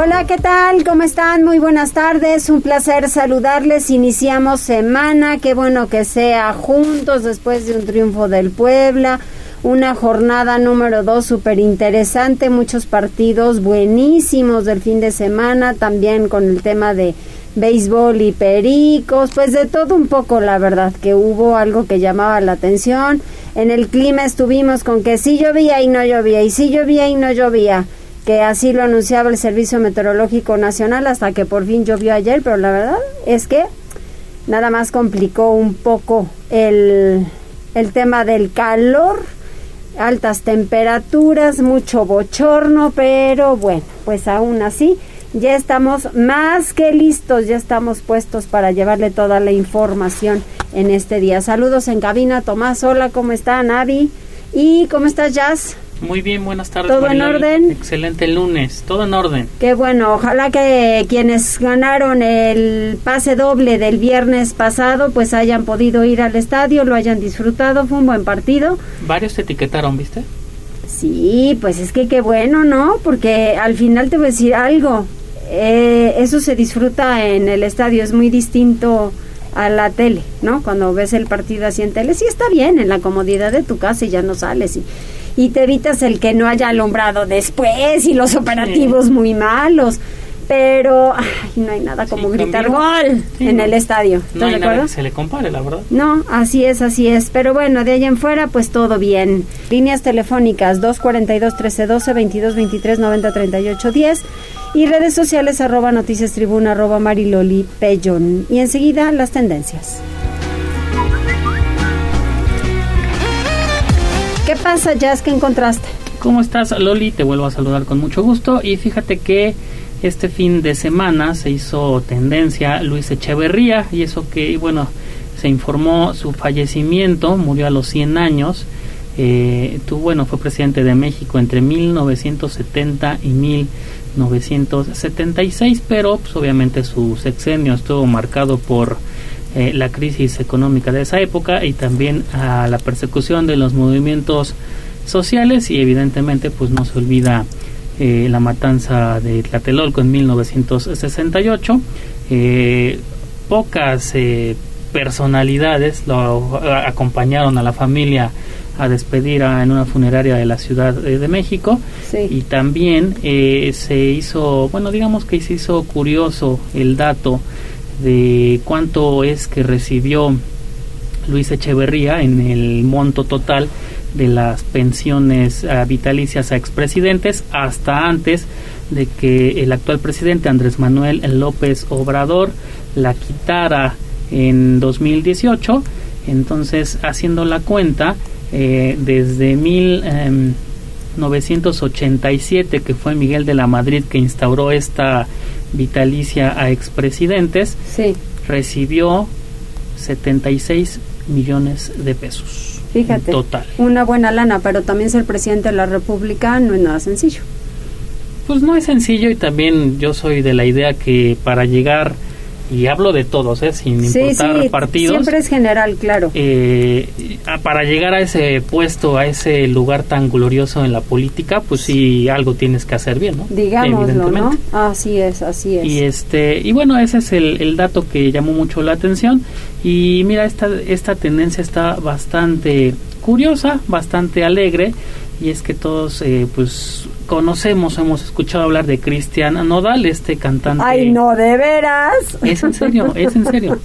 Hola, ¿qué tal? ¿Cómo están? Muy buenas tardes. Un placer saludarles. Iniciamos semana. Qué bueno que sea juntos después de un triunfo del Puebla. Una jornada número dos súper interesante. Muchos partidos buenísimos del fin de semana. También con el tema de béisbol y pericos. Pues de todo un poco, la verdad, que hubo algo que llamaba la atención. En el clima estuvimos con que sí llovía y no llovía. Y sí llovía y no llovía que así lo anunciaba el Servicio Meteorológico Nacional hasta que por fin llovió ayer, pero la verdad es que nada más complicó un poco el, el tema del calor, altas temperaturas, mucho bochorno, pero bueno, pues aún así ya estamos más que listos, ya estamos puestos para llevarle toda la información en este día. Saludos en cabina, Tomás, hola, ¿cómo está Navi? ¿Y cómo estás, Jazz? Muy bien, buenas tardes. ¿Todo en orden? Excelente lunes, todo en orden. Qué bueno, ojalá que quienes ganaron el pase doble del viernes pasado pues hayan podido ir al estadio, lo hayan disfrutado, fue un buen partido. Varios te etiquetaron, ¿viste? Sí, pues es que qué bueno, ¿no? Porque al final te voy a decir algo, eh, eso se disfruta en el estadio, es muy distinto a la tele, ¿no? Cuando ves el partido así en tele, sí está bien, en la comodidad de tu casa y ya no sales y y te evitas el que no haya alumbrado después y los operativos muy malos. Pero ay, no hay nada como gritar gol en el estadio. No hay nada que se le compare, la verdad. No, así es, así es. Pero bueno, de ahí en fuera, pues todo bien. Líneas telefónicas 242-1312, 2223-9038-10 y redes sociales arroba noticias tribuna arroba mariloli pellón. Y enseguida las tendencias. Pasa, Jazz? ¿Qué encontraste? ¿Cómo estás, Loli? Te vuelvo a saludar con mucho gusto. Y fíjate que este fin de semana se hizo tendencia Luis Echeverría, y eso que, bueno, se informó su fallecimiento, murió a los 100 años. Eh, tú, bueno, fue presidente de México entre 1970 y 1976, pero pues, obviamente su sexenio estuvo marcado por eh, la crisis económica de esa época y también a la persecución de los movimientos sociales y evidentemente pues no se olvida eh, la matanza de Tlatelolco en 1968 eh, pocas personalidades lo acompañaron a la familia a despedir en una funeraria de la Ciudad de México. Y también se hizo bueno digamos que se hizo curioso el dato de cuánto es que recibió Luis Echeverría en el monto total de las pensiones uh, vitalicias a expresidentes hasta antes de que el actual presidente Andrés Manuel López Obrador la quitara en 2018. Entonces, haciendo la cuenta, eh, desde 1987, em, que fue Miguel de la Madrid que instauró esta vitalicia a expresidentes, sí. recibió 76 millones de pesos. Fíjate, total. una buena lana, pero también ser presidente de la República no es nada sencillo. Pues no es sencillo y también yo soy de la idea que para llegar y hablo de todos, ¿eh? sin importar sí, partidos. Siempre es general, claro. Eh, para llegar a ese puesto, a ese lugar tan glorioso en la política, pues sí, algo tienes que hacer bien, ¿no? Digámoslo, ¿no? Así es, así es. Y, este, y bueno, ese es el, el dato que llamó mucho la atención. Y mira, esta, esta tendencia está bastante curiosa, bastante alegre y es que todos eh, pues conocemos, hemos escuchado hablar de Cristian Nodal, este cantante. Ay, no, de veras. Es en serio, es en serio.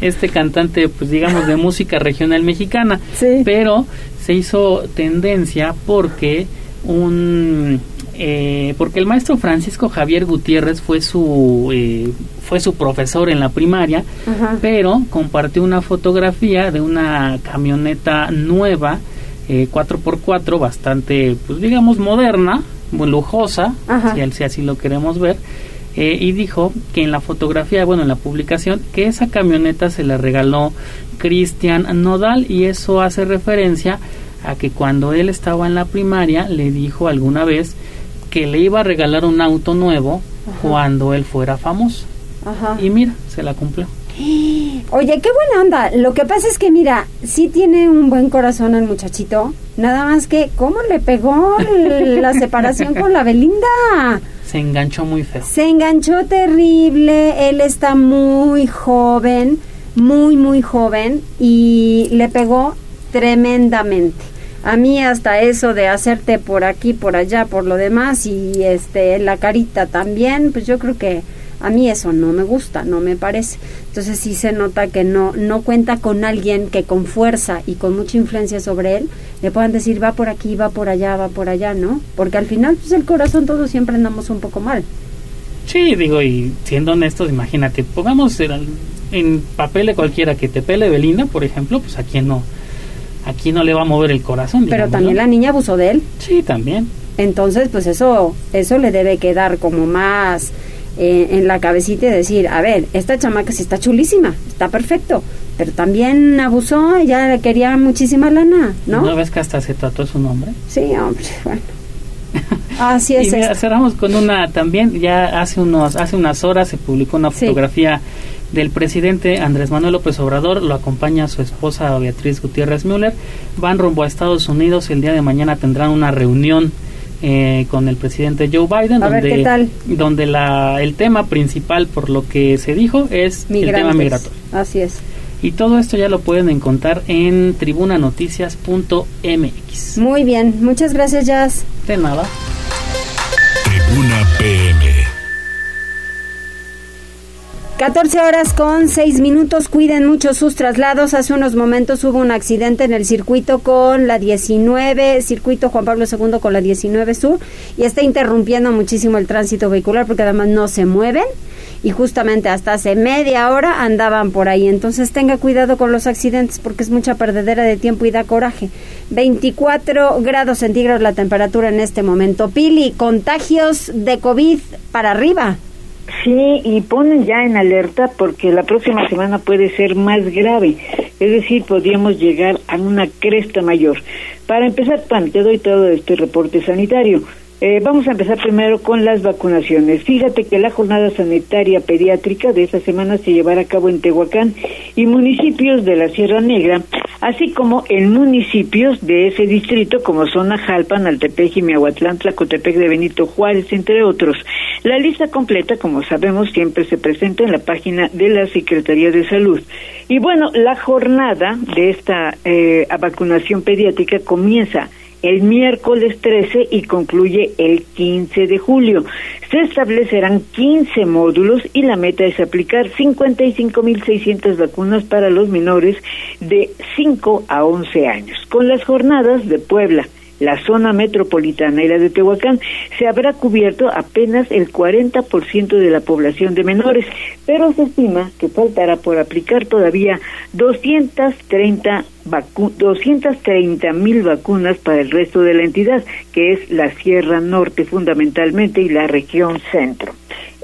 este cantante, pues digamos, de música regional mexicana. Sí. Pero se hizo tendencia porque un eh, porque el maestro Francisco Javier Gutiérrez fue su eh, fue su profesor en la primaria, Ajá. pero compartió una fotografía de una camioneta nueva eh, 4x4 bastante, pues digamos, moderna, muy lujosa, Ajá. si, si así lo queremos ver, eh, y dijo que en la fotografía, bueno, en la publicación, que esa camioneta se la regaló Cristian Nodal y eso hace referencia a que cuando él estaba en la primaria le dijo alguna vez que le iba a regalar un auto nuevo cuando él fuera famoso. Y mira, se la cumplió. Oye, qué buena onda. Lo que pasa es que, mira, sí tiene un buen corazón el muchachito. Nada más que, ¿cómo le pegó la separación con la Belinda? Se enganchó muy feo. Se enganchó terrible. Él está muy joven, muy, muy joven. Y le pegó tremendamente. A mí hasta eso de hacerte por aquí, por allá, por lo demás y este la carita también, pues yo creo que a mí eso no me gusta, no me parece. Entonces sí se nota que no, no cuenta con alguien que con fuerza y con mucha influencia sobre él le puedan decir va por aquí, va por allá, va por allá, ¿no? Porque al final pues el corazón todos siempre andamos un poco mal. Sí, digo, y siendo honestos, imagínate, pongamos en, papel de cualquiera que te pele Belinda, por ejemplo, pues a quién no, aquí no le va a mover el corazón. Pero también la niña abusó de él. Sí, también. Entonces, pues eso, eso le debe quedar como más eh, en la cabecita y decir, a ver, esta chamaca sí está chulísima, está perfecto, pero también abusó, ya quería muchísima lana, ¿no? ¿No ves que hasta se trató su nombre? Sí, hombre, bueno. Así es. y cerramos con una también, ya hace unos hace unas horas se publicó una fotografía del presidente Andrés Manuel López Obrador, lo acompaña su esposa Beatriz Gutiérrez Müller, van rumbo a Estados Unidos, el día de mañana tendrán una reunión eh, con el presidente Joe Biden, donde, donde la, el tema principal por lo que se dijo es el tema migratorio. Así es. Y todo esto ya lo pueden encontrar en tribunanoticias.mx. Muy bien, muchas gracias Jazz. De nada. Tribuna PM. 14 horas con 6 minutos. Cuiden mucho sus traslados. Hace unos momentos hubo un accidente en el circuito con la 19, circuito Juan Pablo II con la 19 Sur, y está interrumpiendo muchísimo el tránsito vehicular porque además no se mueven y justamente hasta hace media hora andaban por ahí. Entonces tenga cuidado con los accidentes porque es mucha perdedera de tiempo y da coraje. 24 grados centígrados la temperatura en este momento. Pili, contagios de COVID para arriba. Sí, y ponen ya en alerta porque la próxima semana puede ser más grave, es decir, podríamos llegar a una cresta mayor. Para empezar, Pan, te doy todo este reporte sanitario. Eh, vamos a empezar primero con las vacunaciones. Fíjate que la jornada sanitaria pediátrica de esta semana se llevará a cabo en Tehuacán y municipios de la Sierra Negra, así como en municipios de ese distrito como son Ajalpan, Altepec, Miahuatlán, Tlacotepec de Benito Juárez, entre otros. La lista completa, como sabemos, siempre se presenta en la página de la Secretaría de Salud. Y bueno, la jornada de esta eh, vacunación pediátrica comienza el miércoles 13 y concluye el 15 de julio. Se establecerán 15 módulos y la meta es aplicar 55.600 vacunas para los menores de 5 a 11 años. Con las jornadas de Puebla, la zona metropolitana y la de Tehuacán, se habrá cubierto apenas el 40% de la población de menores, pero se estima que faltará por aplicar todavía 230 230 mil vacunas para el resto de la entidad, que es la Sierra Norte fundamentalmente y la región centro.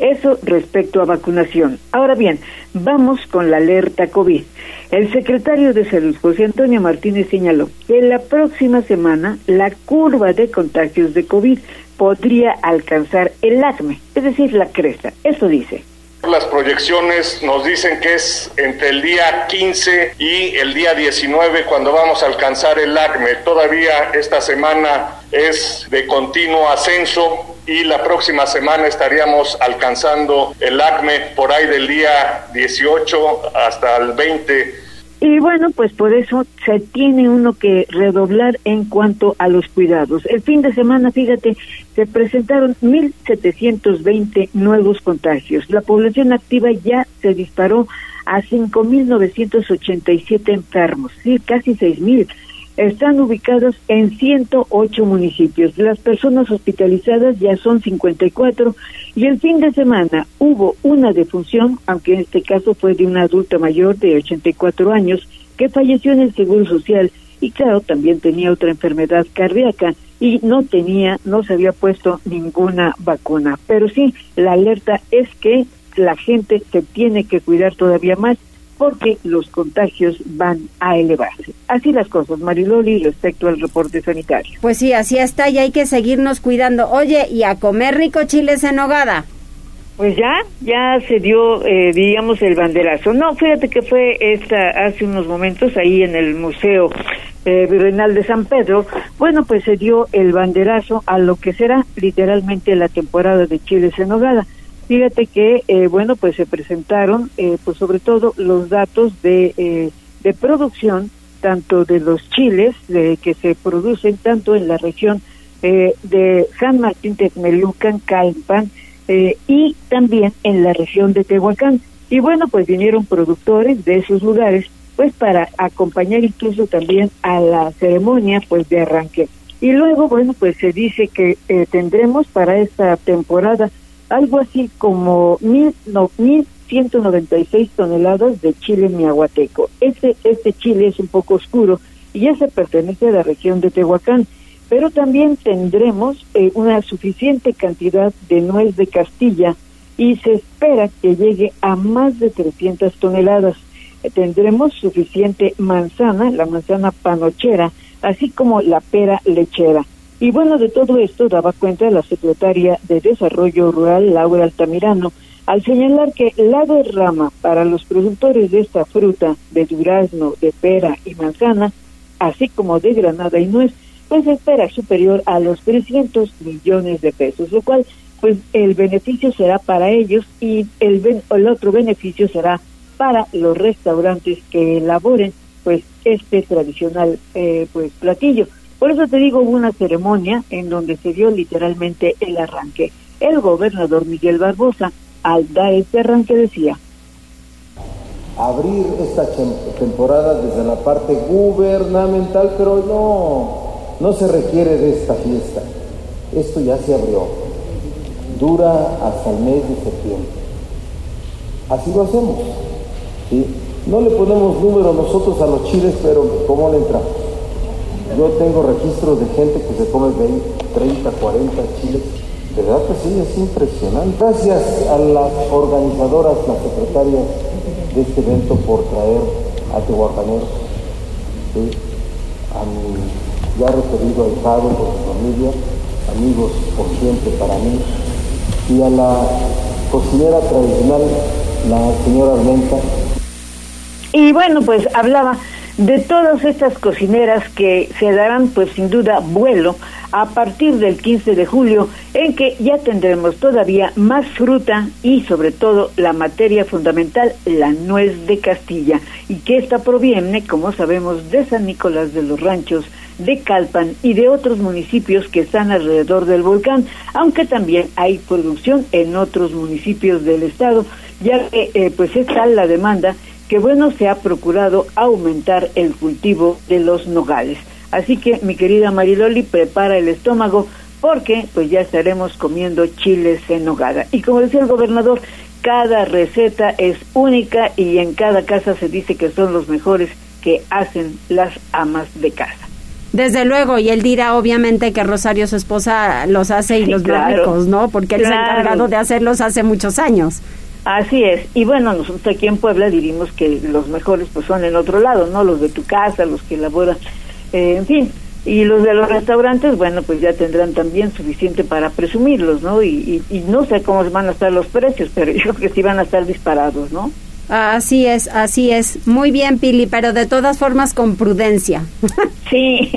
Eso respecto a vacunación. Ahora bien, vamos con la alerta COVID. El secretario de Salud, José Antonio Martínez, señaló que la próxima semana la curva de contagios de COVID podría alcanzar el acme, es decir, la cresta. Eso dice. Las proyecciones nos dicen que es entre el día 15 y el día 19 cuando vamos a alcanzar el ACME. Todavía esta semana es de continuo ascenso y la próxima semana estaríamos alcanzando el ACME por ahí del día 18 hasta el 20 y bueno, pues por eso se tiene uno que redoblar en cuanto a los cuidados. El fin de semana, fíjate, se presentaron 1.720 nuevos contagios. La población activa ya se disparó a 5.987 enfermos, sí, casi 6.000 están ubicados en 108 municipios. Las personas hospitalizadas ya son 54 y el fin de semana hubo una defunción, aunque en este caso fue de una adulta mayor de 84 años que falleció en el Seguro Social y claro, también tenía otra enfermedad cardíaca y no tenía, no se había puesto ninguna vacuna. Pero sí, la alerta es que la gente se tiene que cuidar todavía más porque los contagios van a elevarse. Así las cosas, Mariloli, respecto al reporte sanitario. Pues sí, así está y hay que seguirnos cuidando. Oye, y a comer rico chiles en nogada. Pues ya, ya se dio, eh, digamos, el banderazo. No, fíjate que fue esta hace unos momentos ahí en el Museo eh, Virreinal de San Pedro. Bueno, pues se dio el banderazo a lo que será literalmente la temporada de chiles en nogada. Fíjate que, eh, bueno, pues se presentaron, eh, pues sobre todo los datos de, eh, de producción, tanto de los chiles de, que se producen tanto en la región de San Martín Texmelucan, Calpan, y también en la región de Tehuacán. Y bueno, pues vinieron productores de esos lugares, pues para acompañar incluso también a la ceremonia, pues de arranque. Y luego, bueno, pues se dice que tendremos para esta temporada algo así como mil, no, mil 196 toneladas de chile miahuateco. Este, este chile es un poco oscuro y ese pertenece a la región de Tehuacán, pero también tendremos eh, una suficiente cantidad de nuez de Castilla y se espera que llegue a más de 300 toneladas. Eh, tendremos suficiente manzana, la manzana panochera, así como la pera lechera. Y bueno, de todo esto daba cuenta la secretaria de Desarrollo Rural, Laura Altamirano, al señalar que la derrama para los productores de esta fruta, de durazno, de pera y manzana, así como de granada y nuez, pues espera superior a los 300 millones de pesos, lo cual pues el beneficio será para ellos y el, el otro beneficio será para los restaurantes que elaboren pues este tradicional eh, pues platillo. Por eso te digo, hubo una ceremonia en donde se dio literalmente el arranque. El gobernador Miguel Barbosa, al dar este arranque, decía, abrir esta temporada desde la parte gubernamental, pero no, no se requiere de esta fiesta. Esto ya se abrió. Dura hasta el mes de septiembre. Así lo hacemos. No le ponemos número nosotros a los chiles, pero ¿cómo le entramos? Yo tengo registros de gente que se come 20, 30, 40 chiles. De verdad que sí, es impresionante. Gracias a las organizadoras, las secretarias de este evento por traer a Tehuacaneros, a mi ya referido ahijado por su familia, amigos por siempre para mí, y a la cocinera tradicional, la señora Armenta. Y bueno, pues hablaba de todas estas cocineras que se darán pues sin duda vuelo a partir del 15 de julio en que ya tendremos todavía más fruta y sobre todo la materia fundamental, la nuez de Castilla y que esta proviene, como sabemos, de San Nicolás de los Ranchos, de Calpan y de otros municipios que están alrededor del volcán, aunque también hay producción en otros municipios del estado, ya que eh, pues es tal la demanda que bueno se ha procurado aumentar el cultivo de los nogales. Así que mi querida Mariloli, prepara el estómago porque pues ya estaremos comiendo chiles en nogada. Y como decía el gobernador, cada receta es única y en cada casa se dice que son los mejores que hacen las amas de casa. Desde luego, y él dirá obviamente que Rosario, su esposa, los hace y los claro, ¿no? Porque él se ha encargado de hacerlos hace muchos años. Así es. Y bueno, nosotros aquí en Puebla diríamos que los mejores pues son en otro lado, ¿no? Los de tu casa, los que elaboran, eh, en fin. Y los de los restaurantes, bueno, pues ya tendrán también suficiente para presumirlos, ¿no? Y, y, no sé cómo van a estar los precios, pero yo creo que sí van a estar disparados, ¿no? Así es, así es. Muy bien, Pili, pero de todas formas con prudencia. Sí.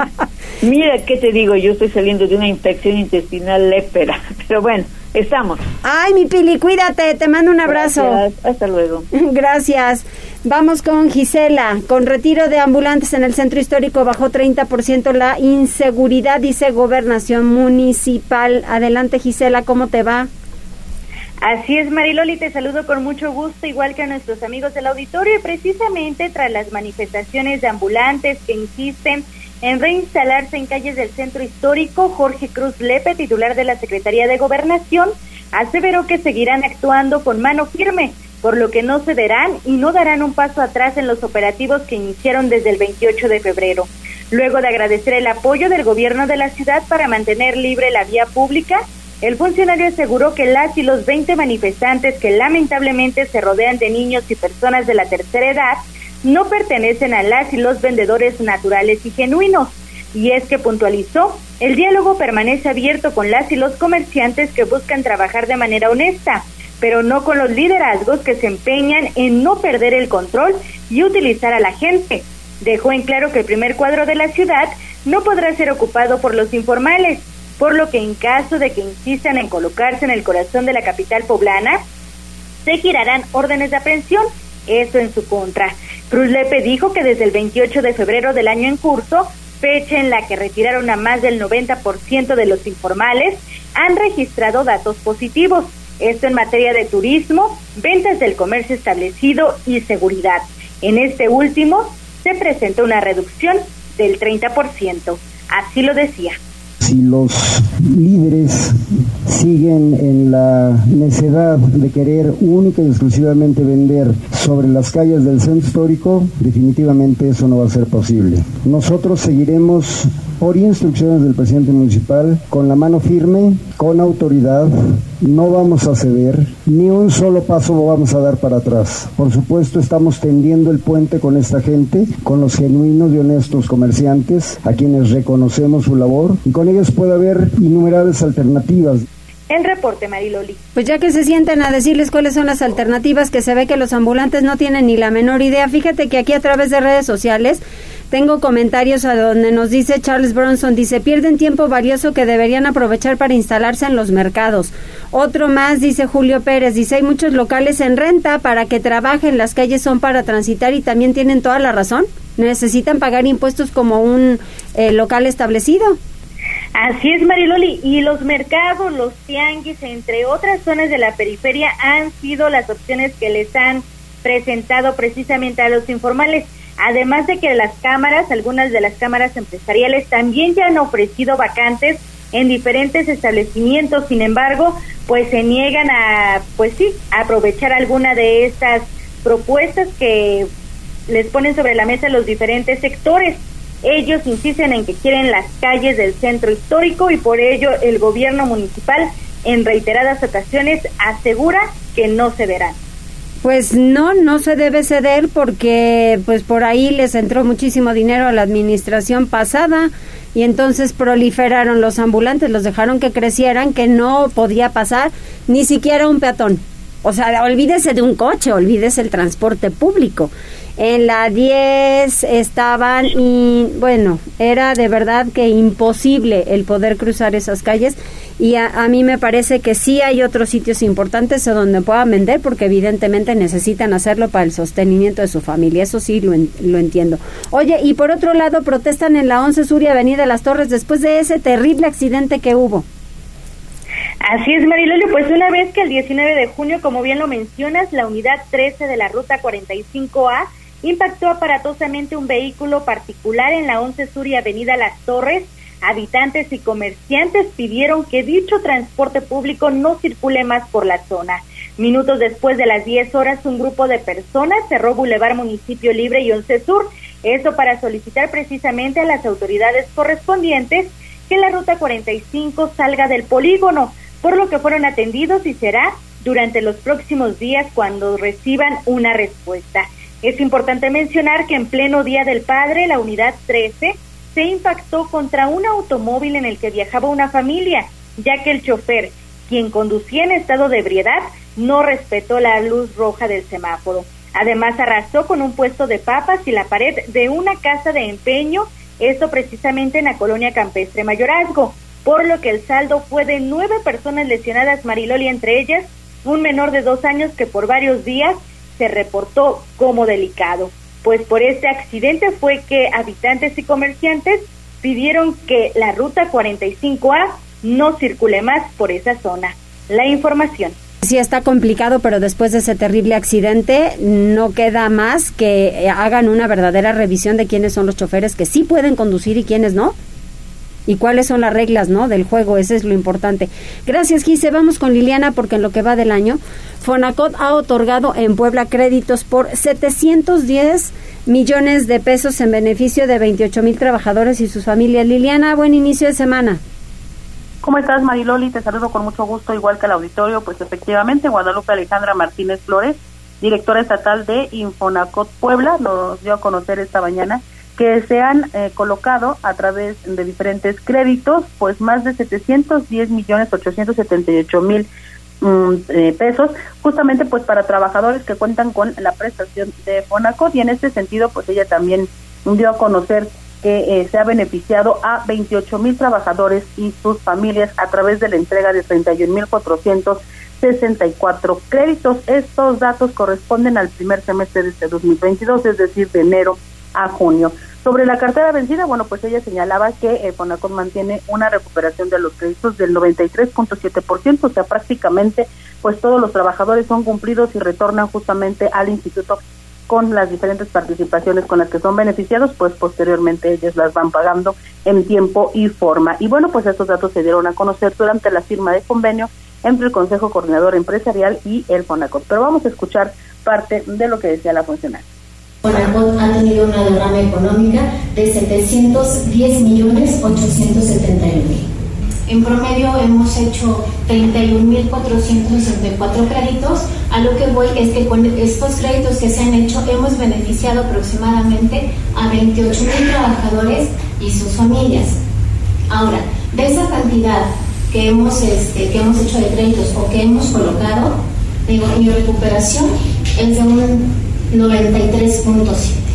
Mira, ¿qué te digo? Yo estoy saliendo de una infección intestinal lépera, pero bueno, Estamos. Ay, mi Pili, cuídate, te mando un abrazo. Hasta luego. Gracias. Vamos con Gisela. Con retiro de ambulantes en el centro histórico bajó 30% la inseguridad, dice Gobernación Municipal. Adelante, Gisela, ¿cómo te va? Así es, Mariloli, te saludo con mucho gusto, igual que a nuestros amigos del auditorio, y precisamente tras las manifestaciones de ambulantes que insisten en reinstalarse en calles del centro histórico, Jorge Cruz Lepe, titular de la Secretaría de Gobernación, aseveró que seguirán actuando con mano firme, por lo que no cederán y no darán un paso atrás en los operativos que iniciaron desde el 28 de febrero. Luego de agradecer el apoyo del gobierno de la ciudad para mantener libre la vía pública, el funcionario aseguró que las y los 20 manifestantes que lamentablemente se rodean de niños y personas de la tercera edad no pertenecen a las y los vendedores naturales y genuinos. Y es que puntualizó, el diálogo permanece abierto con las y los comerciantes que buscan trabajar de manera honesta, pero no con los liderazgos que se empeñan en no perder el control y utilizar a la gente. Dejó en claro que el primer cuadro de la ciudad no podrá ser ocupado por los informales, por lo que en caso de que insistan en colocarse en el corazón de la capital poblana, se girarán órdenes de aprehensión, eso en su contra. Cruz Lepe dijo que desde el 28 de febrero del año en curso, fecha en la que retiraron a más del 90% de los informales, han registrado datos positivos, esto en materia de turismo, ventas del comercio establecido y seguridad. En este último se presentó una reducción del 30%, así lo decía si los líderes siguen en la necedad de querer única y exclusivamente vender sobre las calles del centro histórico, definitivamente eso no va a ser posible. Nosotros seguiremos por instrucciones del presidente municipal, con la mano firme, con autoridad, no vamos a ceder, ni un solo paso vamos a dar para atrás. Por supuesto, estamos tendiendo el puente con esta gente, con los genuinos y honestos comerciantes, a quienes reconocemos su labor, y con ellos puede haber innumerables alternativas. El reporte, Mariloli. Pues ya que se sienten a decirles cuáles son las alternativas, que se ve que los ambulantes no tienen ni la menor idea, fíjate que aquí a través de redes sociales tengo comentarios a donde nos dice Charles Bronson, dice, pierden tiempo valioso que deberían aprovechar para instalarse en los mercados. Otro más, dice Julio Pérez, dice, hay muchos locales en renta para que trabajen, las calles son para transitar y también tienen toda la razón. Necesitan pagar impuestos como un eh, local establecido. Así es, Mariloli. Y los mercados, los tianguis, entre otras zonas de la periferia, han sido las opciones que les han presentado precisamente a los informales. Además de que las cámaras, algunas de las cámaras empresariales también ya han ofrecido vacantes en diferentes establecimientos, sin embargo, pues se niegan a, pues sí, aprovechar alguna de estas propuestas que les ponen sobre la mesa los diferentes sectores. Ellos insisten en que quieren las calles del centro histórico y por ello el gobierno municipal en reiteradas ocasiones asegura que no se verán. Pues no, no se debe ceder porque pues por ahí les entró muchísimo dinero a la administración pasada y entonces proliferaron los ambulantes, los dejaron que crecieran, que no podía pasar ni siquiera un peatón. O sea, olvídese de un coche, olvídese el transporte público. En la 10 estaban y bueno, era de verdad que imposible el poder cruzar esas calles y a, mí me parece que sí hay otros sitios importantes donde puedan vender porque evidentemente necesitan hacerlo para el sostenimiento de su familia, eso sí lo, lo entiendo. Oye, y por otro lado protestan en la 11 Sur y Avenida Las Torres después de ese terrible accidente que hubo. Así es, Marilolio, pues una vez que el 19 de junio, como bien lo mencionas, la unidad 13 de la ruta 45A impactó aparatosamente un vehículo particular en la 11 Sur y Avenida Las Torres. Habitantes y comerciantes pidieron que dicho transporte público no circule más por la zona. Minutos después de las 10 horas, un grupo de personas cerró Boulevard Municipio Libre y 11 Sur, eso para solicitar precisamente a las autoridades correspondientes que la ruta 45 salga del polígono, por lo que fueron atendidos y será durante los próximos días cuando reciban una respuesta. Es importante mencionar que en pleno Día del Padre, la unidad 13 se impactó contra un automóvil en el que viajaba una familia, ya que el chofer, quien conducía en estado de ebriedad, no respetó la luz roja del semáforo. Además, arrasó con un puesto de papas y la pared de una casa de empeño, esto precisamente en la colonia campestre Mayorazgo, por lo que el saldo fue de nueve personas lesionadas, Mariloli entre ellas, un menor de dos años que por varios días se reportó como delicado, pues por este accidente fue que habitantes y comerciantes pidieron que la ruta 45A no circule más por esa zona. La información. Sí está complicado, pero después de ese terrible accidente no queda más que hagan una verdadera revisión de quiénes son los choferes que sí pueden conducir y quiénes no y cuáles son las reglas ¿no? del juego, ese es lo importante. Gracias, Gise. Vamos con Liliana porque en lo que va del año, Fonacot ha otorgado en Puebla créditos por 710 millones de pesos en beneficio de 28 mil trabajadores y sus familias. Liliana, buen inicio de semana. ¿Cómo estás, Mariloli? Te saludo con mucho gusto, igual que al auditorio. Pues efectivamente, Guadalupe Alejandra Martínez Flores, directora estatal de Infonacot Puebla, nos dio a conocer esta mañana que se han eh, colocado a través de diferentes créditos, pues más de 710 millones 878 mil mm, eh, pesos, justamente pues para trabajadores que cuentan con la prestación de Fonacot y en este sentido pues ella también dio a conocer que eh, se ha beneficiado a 28 mil trabajadores y sus familias a través de la entrega de 31 mil 464 créditos. Estos datos corresponden al primer semestre de este 2022, es decir, de enero a junio. Sobre la cartera vencida, bueno, pues ella señalaba que eh, Fonacot mantiene una recuperación de los créditos del 93.7%, o sea, prácticamente pues todos los trabajadores son cumplidos y retornan justamente al instituto con las diferentes participaciones con las que son beneficiados, pues posteriormente ellos las van pagando en tiempo y forma. Y bueno, pues estos datos se dieron a conocer durante la firma de convenio entre el Consejo Coordinador Empresarial y el Fonacot. Pero vamos a escuchar parte de lo que decía la funcionaria. Fonacot ha tenido una derrama económica de 710 millones 871 mil. En promedio hemos hecho 31.464 créditos. A lo que voy es que con estos créditos que se han hecho hemos beneficiado aproximadamente a 28.000 trabajadores y sus familias. Ahora, de esa cantidad que hemos, este, que hemos hecho de créditos o que hemos colocado, digo, mi recuperación es de un 93.7.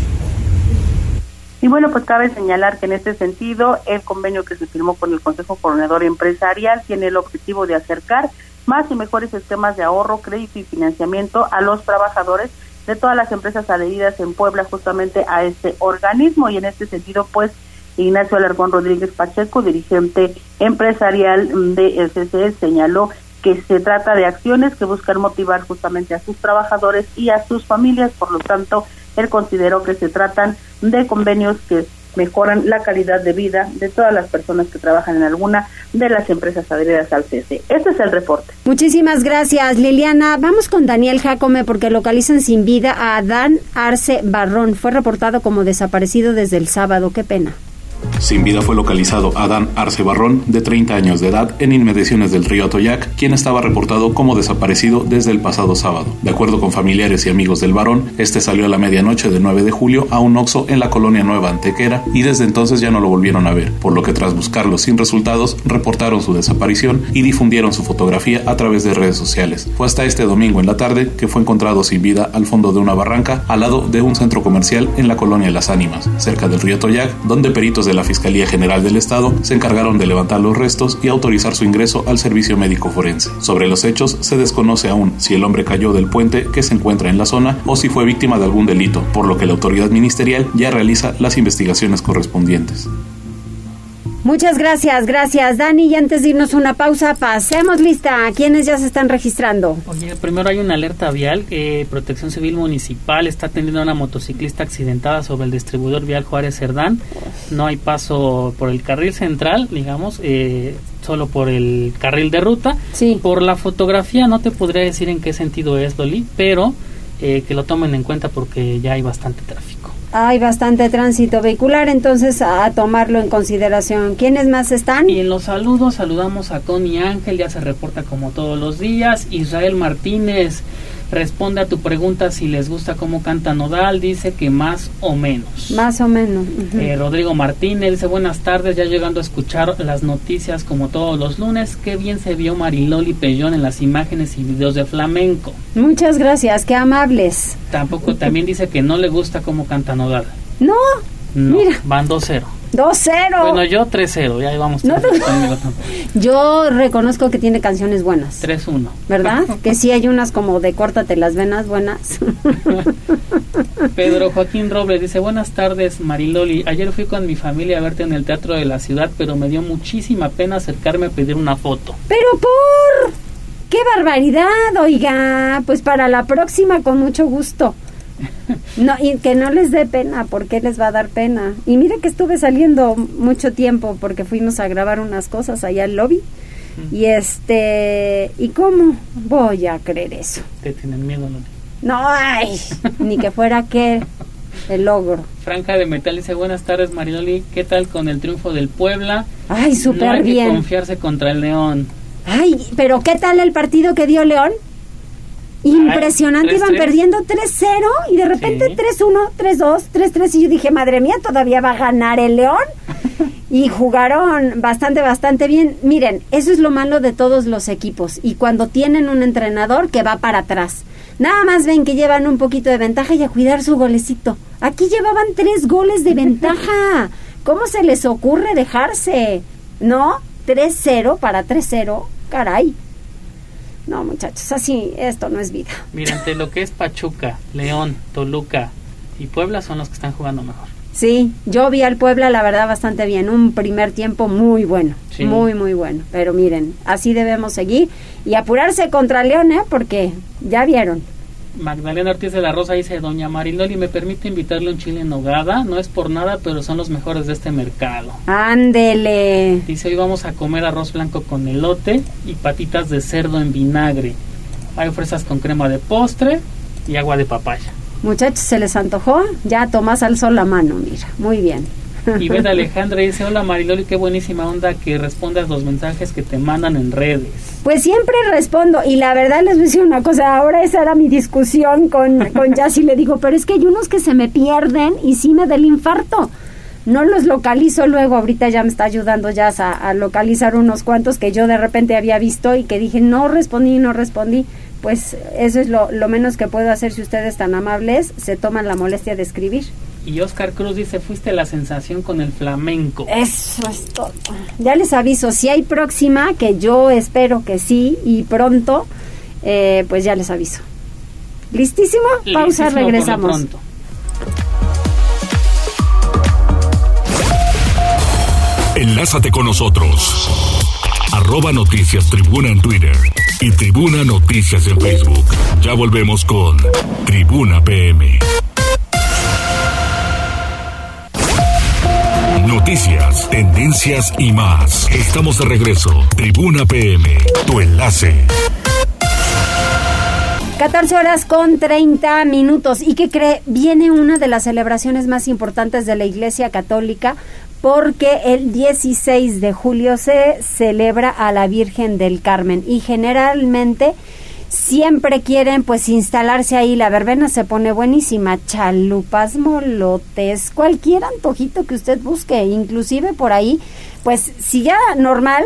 Y bueno, pues cabe señalar que en este sentido el convenio que se firmó con el Consejo Coordinador Empresarial tiene el objetivo de acercar más y mejores esquemas de ahorro, crédito y financiamiento a los trabajadores de todas las empresas adheridas en Puebla justamente a este organismo y en este sentido pues Ignacio Alarcón Rodríguez Pacheco, dirigente empresarial de CCE, señaló que se trata de acciones que buscan motivar justamente a sus trabajadores y a sus familias, por lo tanto, él consideró que se tratan de convenios que mejoran la calidad de vida de todas las personas que trabajan en alguna de las empresas adheridas al CC. Este es el reporte. Muchísimas gracias, Liliana. Vamos con Daniel Jacome porque localizan sin vida a Adán Arce Barrón. Fue reportado como desaparecido desde el sábado. Qué pena. Sin vida fue localizado Adán Arce Barrón, de 30 años de edad, en inmediaciones del río Atoyac, quien estaba reportado como desaparecido desde el pasado sábado. De acuerdo con familiares y amigos del varón, este salió a la medianoche del 9 de julio a un oxo en la colonia Nueva Antequera y desde entonces ya no lo volvieron a ver, por lo que tras buscarlo sin resultados, reportaron su desaparición y difundieron su fotografía a través de redes sociales. Fue hasta este domingo en la tarde que fue encontrado sin vida al fondo de una barranca al lado de un centro comercial en la colonia Las Ánimas, cerca del río Atoyac, donde peritos de la Fiscalía General del Estado se encargaron de levantar los restos y autorizar su ingreso al servicio médico forense. Sobre los hechos, se desconoce aún si el hombre cayó del puente que se encuentra en la zona o si fue víctima de algún delito, por lo que la autoridad ministerial ya realiza las investigaciones correspondientes. Muchas gracias, gracias Dani. Y antes de irnos una pausa, pasemos lista. ¿Quiénes ya se están registrando? Oye, primero hay una alerta vial que Protección Civil Municipal está atendiendo a una motociclista accidentada sobre el distribuidor vial Juárez Cerdán. No hay paso por el carril central, digamos, eh, solo por el carril de ruta. Sí. Por la fotografía no te podría decir en qué sentido es, Loli, pero eh, que lo tomen en cuenta porque ya hay bastante tráfico hay bastante tránsito vehicular, entonces a, tomarlo en consideración. ¿Quiénes más están? Y en los saludos saludamos a Connie Ángel, ya se reporta como todos los días. Israel Martínez responde a tu pregunta si les gusta cómo canta Nodal, dice que más o menos. Más o menos. Eh, Rodrigo Martínez dice buenas tardes, ya llegando a escuchar las noticias como todos los lunes. Qué bien se vio Mariloli Pellón en las imágenes y videos de flamenco. Muchas gracias, qué amables. Tampoco también dice que no le gusta cómo canta Nodal. No, No, Mira. van 2-0. 2-0. Bueno, yo 3-0, ya vamos. No. Yo reconozco que tiene canciones buenas. 3-1. ¿Verdad? que sí hay unas como de córtate las venas buenas. Pedro Joaquín Robles dice, buenas tardes Mariloli, ayer fui con mi familia a verte en el Teatro de la Ciudad, pero me dio muchísima pena acercarme a pedir una foto. Pero por... ¡Qué barbaridad! Oiga, pues para la próxima con mucho gusto. No, y que no les dé pena, porque les va a dar pena. Y mire que estuve saliendo mucho tiempo porque fuimos a grabar unas cosas allá al lobby. Y este, ¿y cómo voy a creer eso? Te tienen miedo, Loli. No, ay, ni que fuera que el logro. Franca de Metal dice, buenas tardes Mariloli, ¿qué tal con el triunfo del Puebla? Ay, súper no hay bien. Que confiarse contra el León. Ay, pero ¿qué tal el partido que dio León? Impresionante, Ay, iban 3-3. perdiendo 3-0 y de repente Sí. 3-1, 3-2, 3-3 y yo dije, madre mía, todavía va a ganar el León. y jugaron bastante, bastante bien. Miren, eso es lo malo de todos los equipos y cuando tienen un entrenador que va para atrás. Nada más ven que llevan un poquito de ventaja y a cuidar su golecito. Aquí llevaban tres goles de ventaja. ¿Cómo se les ocurre dejarse? ¿No? 3-0 para 3-0. Caray. No, muchachos, así esto no es vida. Mira, ante lo que es Pachuca, León, Toluca y Puebla son los que están jugando mejor. Sí, yo vi al Puebla, la verdad, bastante bien. Un primer tiempo muy bueno. Sí. Muy, muy bueno. Pero miren, así debemos seguir y apurarse contra León, ¿eh? Porque ya vieron. Magdalena Ortiz de la Rosa dice, Doña Mariloli, ¿me permite invitarle un chile en nogada? No es por nada, pero son los mejores de este mercado. Ándele. Dice, hoy vamos a comer arroz blanco con elote y patitas de cerdo en vinagre. Hay fresas con crema de postre y agua de papaya. Muchachos, ¿se les antojó? Ya Tomás alzó la mano, mira. Muy bien. Y Beth Alejandra dice, hola Mariloli, qué buenísima onda que respondas los mensajes que te mandan en redes. Pues siempre respondo y la verdad les voy a decir una cosa, ahora esa era mi discusión con, con Jazz y le digo, pero es que hay unos que se me pierden y sí me da el infarto. No los localizo luego, ahorita ya me está ayudando Jazz a, a localizar unos cuantos que yo de repente había visto y que dije, no respondí, no respondí. Pues eso es lo, lo menos que puedo hacer si ustedes tan amables se toman la molestia de escribir. Y Oscar Cruz dice, fuiste la sensación con el flamenco. Eso es todo. Ya les aviso, si hay próxima, que yo espero que sí, y pronto, eh, pues ya les aviso. ¿Listísimo? Pausa, Listísimo por lo regresamos. pronto. Enlázate con nosotros. Arroba Noticias Tribuna en Twitter y Tribuna Noticias en Facebook. Ya volvemos con Tribuna PM. Noticias, tendencias y más. Estamos de regreso. Tribuna PM, tu enlace. 14 horas con 30 minutos. ¿Y qué cree? Viene una de las celebraciones más importantes de la Iglesia Católica porque el 16 de julio se celebra a la Virgen del Carmen y generalmente siempre quieren pues instalarse ahí, la verbena se pone buenísima, chalupas, molotes, cualquier antojito que usted busque, inclusive por ahí, pues si ya normal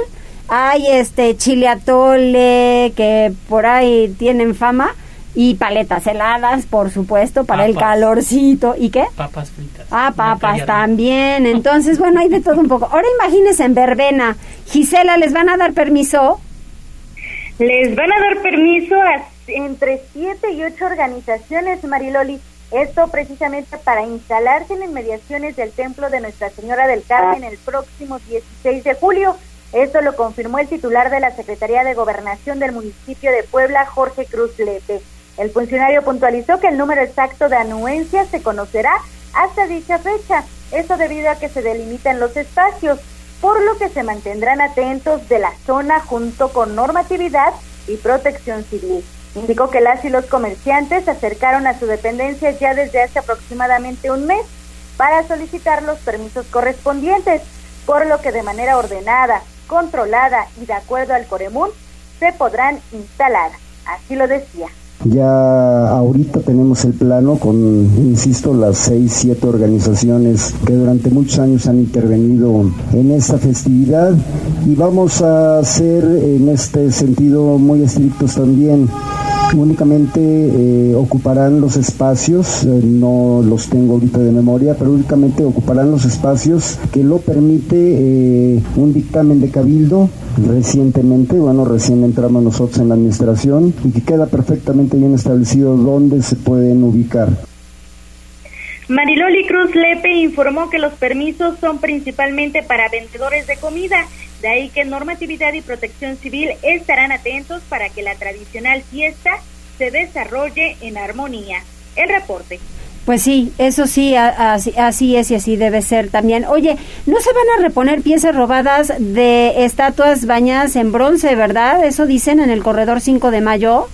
hay este chile atole que por ahí tienen fama y paletas heladas, por supuesto, para el calorcito. ¿Y qué? Papas fritas. Ah, papas también. Entonces, bueno, hay de todo un poco. Ahora imagínense en verbena. Gisela, ¿les van a dar permiso? Les van a dar permiso a entre siete y ocho organizaciones, Mariloli. Esto precisamente para instalarse en inmediaciones del templo de Nuestra Señora del Carmen el próximo 16 de julio. Esto lo confirmó el titular de la Secretaría de Gobernación del municipio de Puebla, Jorge Cruz Lepe. El funcionario puntualizó que el número exacto de anuencias se conocerá hasta dicha fecha. Esto debido a que se delimitan los espacios, por lo que se mantendrán atentos de la zona junto con normatividad y protección civil. Indicó que las y los comerciantes se acercaron a su dependencia ya desde hace aproximadamente un mes para solicitar los permisos correspondientes, por lo que de manera ordenada, controlada y de acuerdo al Coremún se podrán instalar. Así lo decía. Ya ahorita tenemos el plano con, insisto, las seis, siete organizaciones que durante muchos años han intervenido en esta festividad y vamos a ser en este sentido muy estrictos también. Únicamente eh, ocuparán los espacios, eh, no los tengo ahorita de memoria, pero únicamente ocuparán los espacios que lo permite eh, un dictamen de cabildo recientemente, bueno, recién entramos nosotros en la administración y que queda perfectamente bien establecido dónde se pueden ubicar. Mariloli Cruz Lepe informó que los permisos son principalmente para vendedores de comida, de ahí que normatividad y protección civil estarán atentos para que la tradicional fiesta se desarrolle en armonía. El reporte. Pues sí, eso sí, así es y así debe ser también. Oye, ¿no se van a reponer piezas robadas de estatuas bañadas en bronce, verdad? Eso dicen en el corredor 5 de mayo.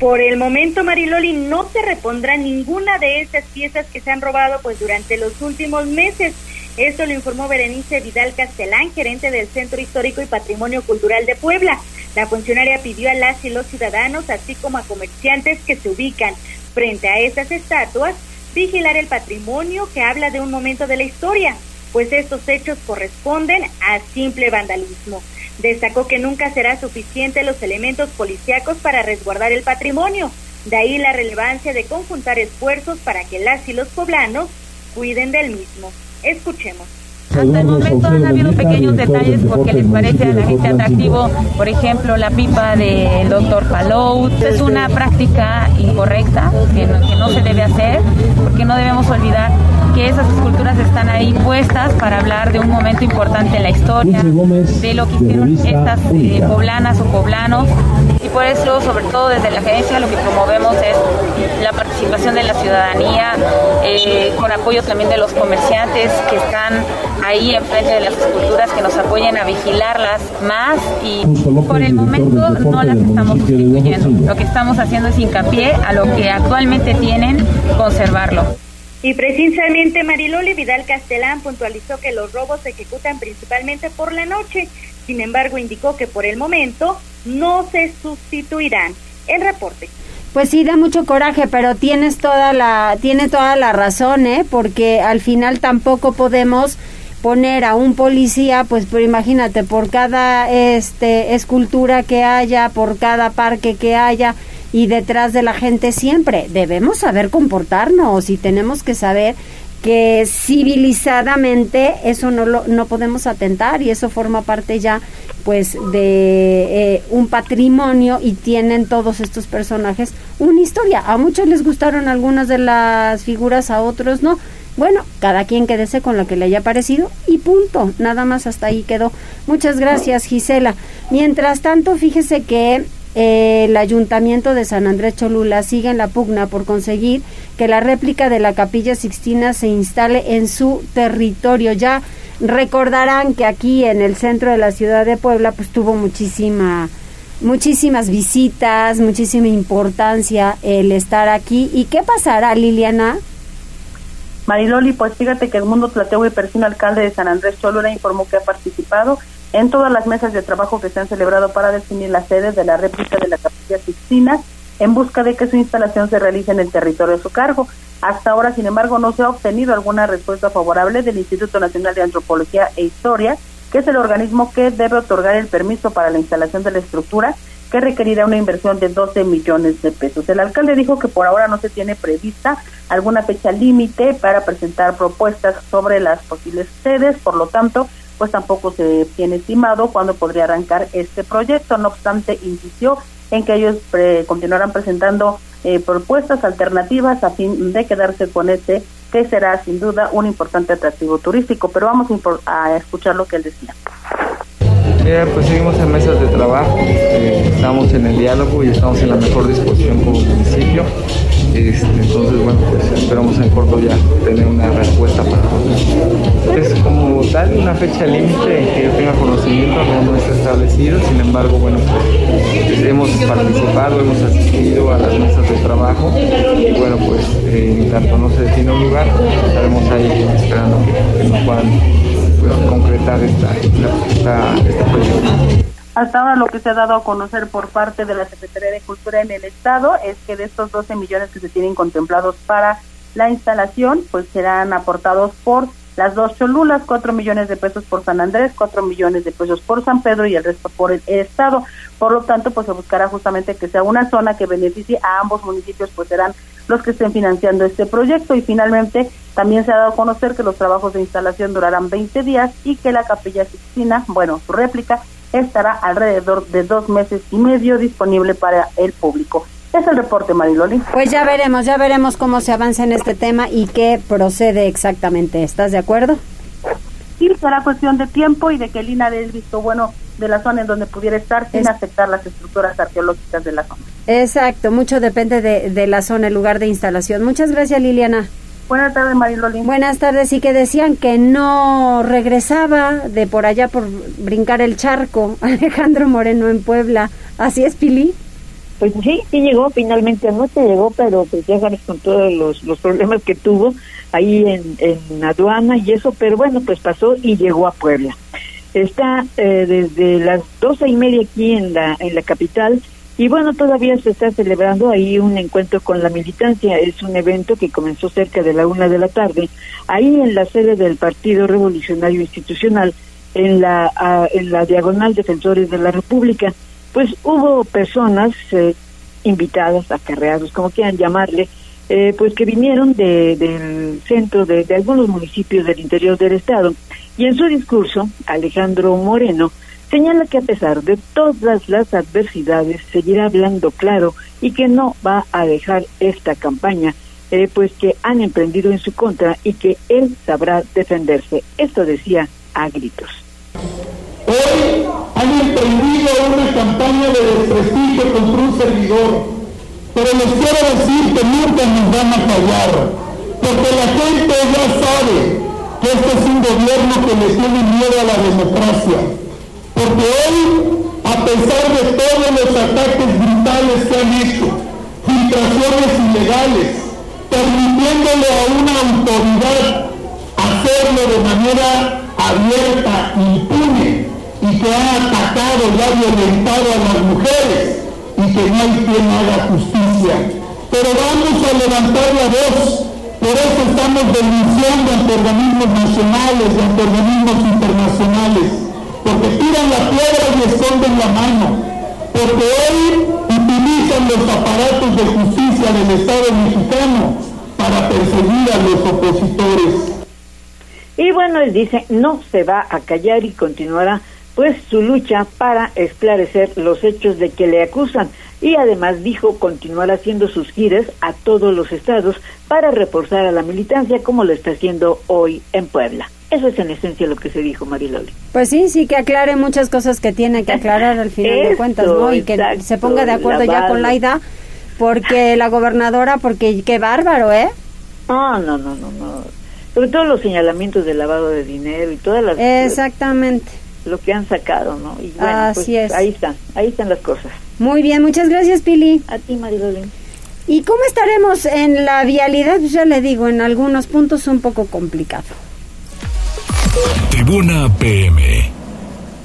Por el momento, Mariloli, no se repondrá ninguna de estas piezas que se han robado pues durante los últimos meses. Esto lo informó Berenice Vidal Castelán, gerente del Centro Histórico y Patrimonio Cultural de Puebla. La funcionaria pidió a las y los ciudadanos, así como a comerciantes que se ubican frente a estas estatuas, vigilar el patrimonio que habla de un momento de la historia, pues estos hechos corresponden a simple vandalismo. Destacó que nunca será suficiente los elementos policíacos para resguardar el patrimonio. De ahí la relevancia de conjuntar esfuerzos para que las y los poblanos cuiden del mismo. Escuchemos. Hasta el momento han habido pequeños detalles porque les parece a la gente atractivo, por ejemplo, la pipa del doctor Palou. Es una práctica incorrecta que no, que no se debe hacer porque no debemos olvidar que esas esculturas están ahí puestas para hablar de un momento importante en la historia, de lo que hicieron estas eh, poblanas o poblanos. Y por eso, sobre todo desde la agencia, lo que promovemos es la participación de la ciudadanía, eh, con apoyo también de los comerciantes que están ahí enfrente de las esculturas, que nos apoyen a vigilarlas más y por el momento no las estamos sustituyendo. Lo que estamos haciendo es hincapié a lo que actualmente tienen, conservarlo. Y precisamente Mariloli Vidal Castelán puntualizó que los robos se ejecutan principalmente por la noche. Sin embargo, indicó que por el momento no se sustituirán. El reporte. Pues sí, da mucho coraje, pero tienes toda la, tiene toda la razón, ¿eh? Porque al final tampoco podemos poner a un policía, pues pero imagínate, por cada este escultura que haya, por cada parque que haya, y detrás de la gente siempre. Debemos saber comportarnos y tenemos que saber que civilizadamente eso no lo no podemos atentar y eso forma parte ya pues de eh, un patrimonio y tienen todos estos personajes una historia a muchos les gustaron algunas de las figuras a otros no bueno cada quien quédese con lo que le haya parecido y punto nada más hasta ahí quedó muchas gracias Gisela mientras tanto fíjese que el Ayuntamiento de San Andrés Cholula sigue en la pugna por conseguir que la réplica de la Capilla Sixtina se instale en su territorio. Ya recordarán que aquí en el centro de la ciudad de Puebla pues tuvo muchísima muchísimas visitas, muchísima importancia el estar aquí. ¿Y qué pasará, Liliana? Mariloli, pues fíjate que el mundo Plateo y Persino, alcalde de San Andrés Cholula, informó que ha participado en todas las mesas de trabajo que se han celebrado para definir las sedes de la réplica de la Capilla Sixtina en busca de que su instalación se realice en el territorio de su cargo. Hasta ahora, sin embargo, no se ha obtenido alguna respuesta favorable del Instituto Nacional de Antropología e Historia, que es el organismo que debe otorgar el permiso para la instalación de la estructura, que requerirá una inversión de 12 millones de pesos. El alcalde dijo que por ahora no se tiene prevista alguna fecha límite para presentar propuestas sobre las posibles sedes, por lo tanto, pues tampoco se tiene estimado cuándo podría arrancar este proyecto. No obstante, insistió en que ellos continuarán presentando eh, propuestas alternativas a fin de quedarse con este que será sin duda un importante atractivo turístico. Pero vamos a escuchar lo que él decía. Pues seguimos en mesas de trabajo, eh, estamos en el diálogo y estamos en la mejor disposición como municipio. Este, entonces, bueno, pues esperamos en corto ya tener una respuesta para todos. Es como tal una fecha límite en que yo tenga conocimiento, no, está establecido, sin embargo, bueno, pues hemos participado, hemos asistido a las mesas de trabajo y bueno, pues eh, tanto no se define un lugar, estaremos ahí esperando que, nos puedan concretar esta, este. Hasta ahora lo que se ha dado a conocer por parte de la Secretaría de Cultura en el Estado es que de estos 12 millones que se tienen contemplados para la instalación, pues serán aportados por las dos Cholulas, 4 millones de pesos por San Andrés, 4 millones de pesos por San Pedro y el resto por el Estado. Por lo tanto, pues se buscará justamente que sea una zona que beneficie a ambos municipios, pues serán los que estén financiando este proyecto. Y finalmente, también se ha dado a conocer que los trabajos de instalación durarán 20 días y que la Capilla Sixtina, bueno, su réplica, estará alrededor de dos meses y medio disponible para el público. Es el reporte, Mariloli. Pues ya veremos, ya veremos cómo se avanza en este tema y qué procede exactamente. ¿Estás de acuerdo? Sí, será cuestión de tiempo y de que Lina dé el visto bueno de la zona en donde pudiera estar sin afectar las estructuras arqueológicas de la zona. Exacto, mucho depende de, de la zona, el lugar de instalación. Muchas gracias, Liliana. Buenas tardes, Mariloli. Buenas tardes, y que decían que no regresaba de por allá por brincar el charco Alejandro Moreno en Puebla. ¿Así es, Pili? Pues sí, sí llegó, finalmente anoche llegó, pero pues ya sabes con todos los, los problemas que tuvo ahí en, en aduana y eso, pero bueno, pues pasó y llegó a Puebla. Está eh, desde las doce y media aquí en la, en la capital y bueno, todavía se está celebrando ahí un encuentro con la militancia. Es un evento que comenzó cerca de la una de la tarde, ahí en la sede del Partido Revolucionario Institucional, en la, en la diagonal Defensores de la República. Pues hubo personas eh, invitadas, acarreados, como quieran llamarle, eh, pues que vinieron de, del centro de, de algunos municipios del interior del estado. Y en su discurso, Alejandro Moreno señala que a pesar de todas las adversidades seguirá hablando claro y que no va a dejar esta campaña, eh, pues que han emprendido en su contra y que él sabrá defenderse. Esto decía a gritos. Hoy han emprendido una campaña de desprestigio contra un servidor, pero les quiero decir que nunca nos van a callar, porque la gente ya sabe que este es un gobierno que le tiene miedo a la democracia porque hoy, a pesar de todos los ataques brutales que han hecho, filtraciones ilegales, permitiéndole a una autoridad hacerlo de manera abierta, impune, y que ha atacado y ha violentado a las mujeres, y que no hay quien haga justicia. Pero vamos a levantar la voz, por eso estamos denunciando ante organismos nacionales y ante organismos internacionales porque tiran la piedra y esconden la mano, porque hoy utilizan los aparatos de justicia del Estado mexicano para perseguir a los opositores. Y bueno, él dice, no se va a callar y continuará pues su lucha para esclarecer los hechos de que le acusan y además dijo continuar haciendo sus giras a todos los estados para reforzar a la militancia como lo está haciendo hoy en Puebla. Eso es en esencia lo que se dijo Mariloli. Pues sí, sí, que aclare muchas cosas que tiene que aclarar al final de cuentas, ¿no? Y que se ponga de acuerdo ya con Laida, porque la gobernadora, porque qué bárbaro, ¿eh? No, no, no, no, no. Sobre todo los señalamientos de lavado de dinero y todas las... Exactamente. Lo que han sacado, ¿no? Y bueno, Así pues, es. Ahí están, ahí están las cosas. Muy bien, muchas gracias, Pili. A ti, Mariloli. ¿Y cómo estaremos en la vialidad? Pues ya le digo, en algunos puntos un poco complicado. Tribuna PM.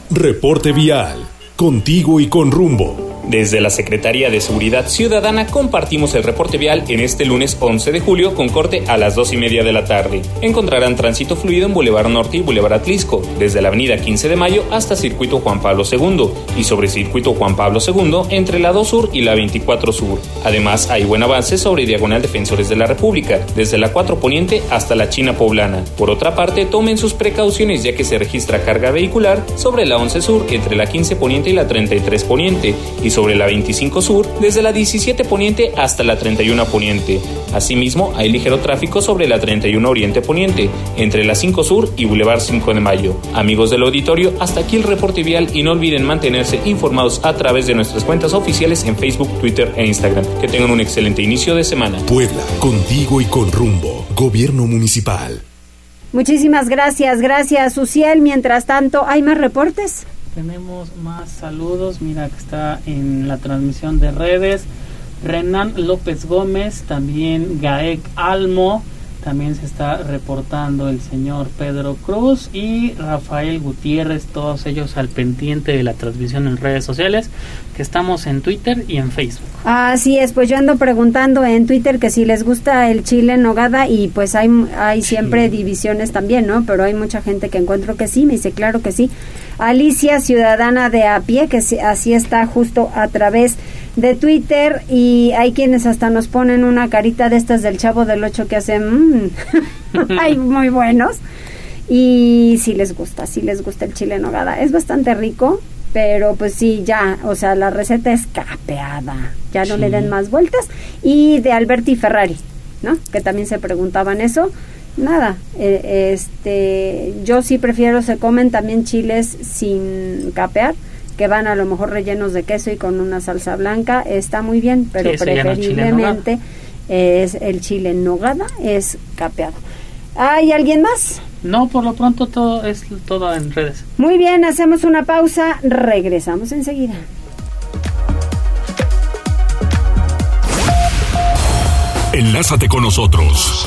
Reporte vial. Contigo y con rumbo. Desde la Secretaría de Seguridad Ciudadana compartimos el reporte vial en este lunes 11 de julio con corte a las 2 y media de la tarde. Encontrarán tránsito fluido en Boulevard Norte y Boulevard Atlisco, desde la Avenida 15 de Mayo hasta Circuito Juan Pablo II y sobre Circuito Juan Pablo II entre la 2 Sur y la 24 Sur. Además, hay buen avance sobre Diagonal Defensores de la República, desde la 4 Poniente hasta la China Poblana. Por otra parte, tomen sus precauciones ya que se registra carga vehicular sobre la 11 Sur entre la 15 Poniente y la 33 Poniente y sobre la 25 Sur desde la 17 Poniente hasta la 31 Poniente. Asimismo, hay ligero tráfico sobre la 31 Oriente Poniente entre la 5 Sur y Boulevard 5 de Mayo. Amigos del auditorio, hasta aquí el reporte vial y no olviden mantenerse informados a través de nuestras cuentas oficiales en Facebook, Twitter e Instagram. Que tengan un excelente inicio de semana. Puebla, contigo y con rumbo. Gobierno Municipal. Muchísimas gracias, gracias, Uciel. Mientras tanto, ¿hay más reportes? Tenemos más saludos, mira que está en la transmisión de redes. Renan López Gómez, también Gaek Almo, también se está reportando el señor Pedro Cruz y Rafael Gutiérrez, todos ellos al pendiente de la transmisión en redes sociales, que estamos en Twitter y en Facebook. Así es, pues yo ando preguntando en Twitter que si les gusta el chile en nogada y pues hay, hay siempre divisiones también, ¿no? Pero hay mucha gente que encuentro que sí, me dice claro que sí. Alicia, ciudadana de a pie, que así está justo a través de Twitter y hay quienes hasta nos ponen una carita de estas del chavo del 8 que hacen, mmm, hay muy buenos. Y si les gusta, si les gusta el chile en nogada. Es bastante rico, pero pues sí, ya, o sea, la receta es capeada, ya no le den más vueltas. Y de Alberti Ferrari, ¿no? Que también se preguntaban eso. Nada, eh, este, yo sí prefiero, se comen también chiles sin capear, que van a lo mejor rellenos de queso y con una salsa blanca, está muy bien, pero preferiblemente es, el chile en nogada, es capeado. ¿Hay alguien más? No, por lo pronto todo es todo en redes. Muy bien, hacemos una pausa, regresamos enseguida. Enlázate con nosotros.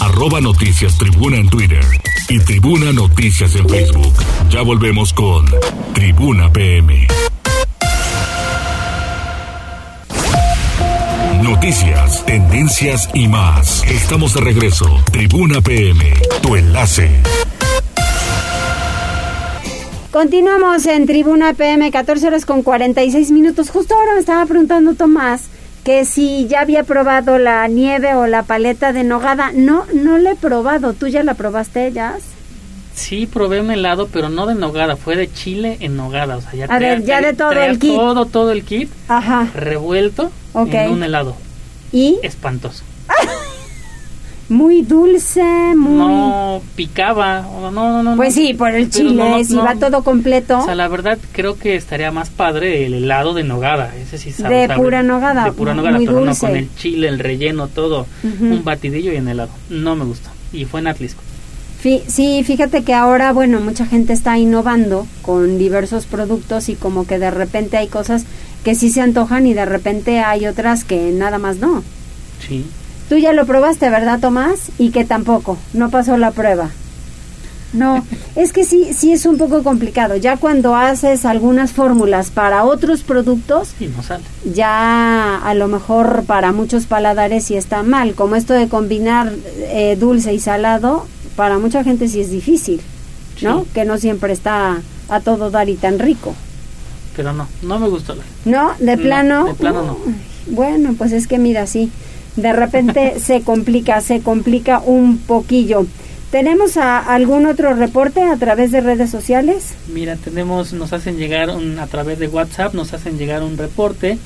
Arroba Noticias Tribuna en Twitter y Tribuna Noticias en Facebook. Ya volvemos con Tribuna PM. Noticias, tendencias y más. Estamos de regreso. Tribuna PM, tu enlace. Continuamos en Tribuna PM, 14 horas con 46 minutos. Justo ahora me estaba preguntando Tomás que si ya había probado la nieve o la paleta de nogada. No, no la he probado. ¿Tú ya la probaste, Jazz? Sí, probé un helado, pero no de nogada, fue de chile en nogada. O sea, ya A ver, ya de todo el kit. Todo, todo el kit Ajá. revuelto en un helado. ¿Y? Espantoso. Muy dulce, muy... No picaba. No, no, no. Pues no. sí, por el Pero chile, no, si no. va todo completo. O sea, la verdad creo que estaría más padre el helado de nogada. Ese sí sabe. De pura nogada, De pura muy nogada, pero no dulce. con el chile, el relleno, todo. Un batidillo y en helado. No me gustó. Y fue en Atlisco. Sí, fíjate que ahora, bueno, mucha gente está innovando con diversos productos y como que de repente hay cosas que sí se antojan y de repente hay otras que nada más no. Sí. Tú ya lo probaste, ¿verdad, Tomás? Y que tampoco, no pasó la prueba. No, es que sí, sí es un poco complicado. Ya cuando haces algunas fórmulas para otros productos, Y no sale. ya a lo mejor para muchos paladares sí está mal. Como esto de combinar eh, dulce y salado, para mucha gente sí es difícil, ¿no? Sí. Que no siempre está a todo dar y tan rico. Pero no, no me gustó. la- ¿No? De No, plano. de plano no. Bueno, pues es que mira, sí. De repente se complica, se complica un poquillo. ¿Tenemos a algún otro reporte a través de redes sociales? Mira, tenemos, nos hacen llegar un- a través de WhatsApp, nos hacen llegar un reporte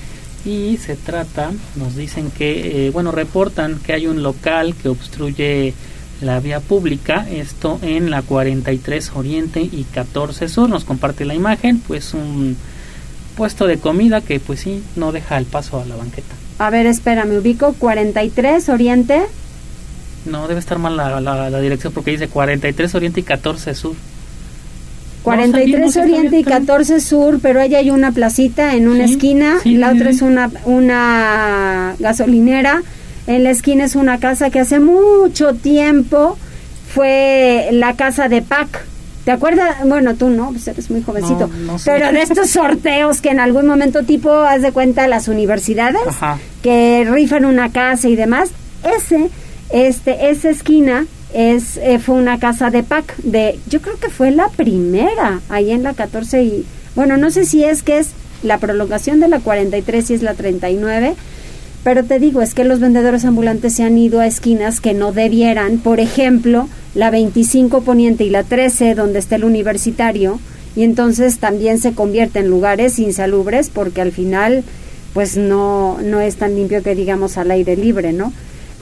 y se trata, nos dicen que, eh, bueno, reportan que hay un local que obstruye la vía pública, esto en la 43 Oriente y 14 Sur, nos comparte la imagen, pues un puesto de comida que pues sí, no deja el paso a la banqueta. A ver, espera, me ubico. 43 Oriente. No, debe estar mal la, la- la dirección porque dice 43 Oriente y 14 Sur. 43 No, Oriente y está bien. 14 Sur, pero ahí hay una placita en una Sí, esquina, sí, la sí, otra es una, una gasolinera, en la esquina es una casa que hace mucho tiempo fue la casa de Pac. ¿Te acuerdas? Bueno, tú no, pues eres muy jovencito. No, no sé. Pero de estos sorteos que en algún momento tipo, haz de cuenta, las universidades, Ajá. que rifan una casa y demás, ese, este, esa esquina es eh, fue una casa de PAC de, yo creo que fue la primera ahí en la 14 y bueno no sé si es que es la prolongación de la 43 y es la 39 pero te digo, es que los vendedores ambulantes se han ido a esquinas que no debieran, por ejemplo, la 25 Poniente y la 13, donde está el universitario, y entonces también se convierte en lugares insalubres porque al final pues no, no es tan limpio que digamos al aire libre, ¿no?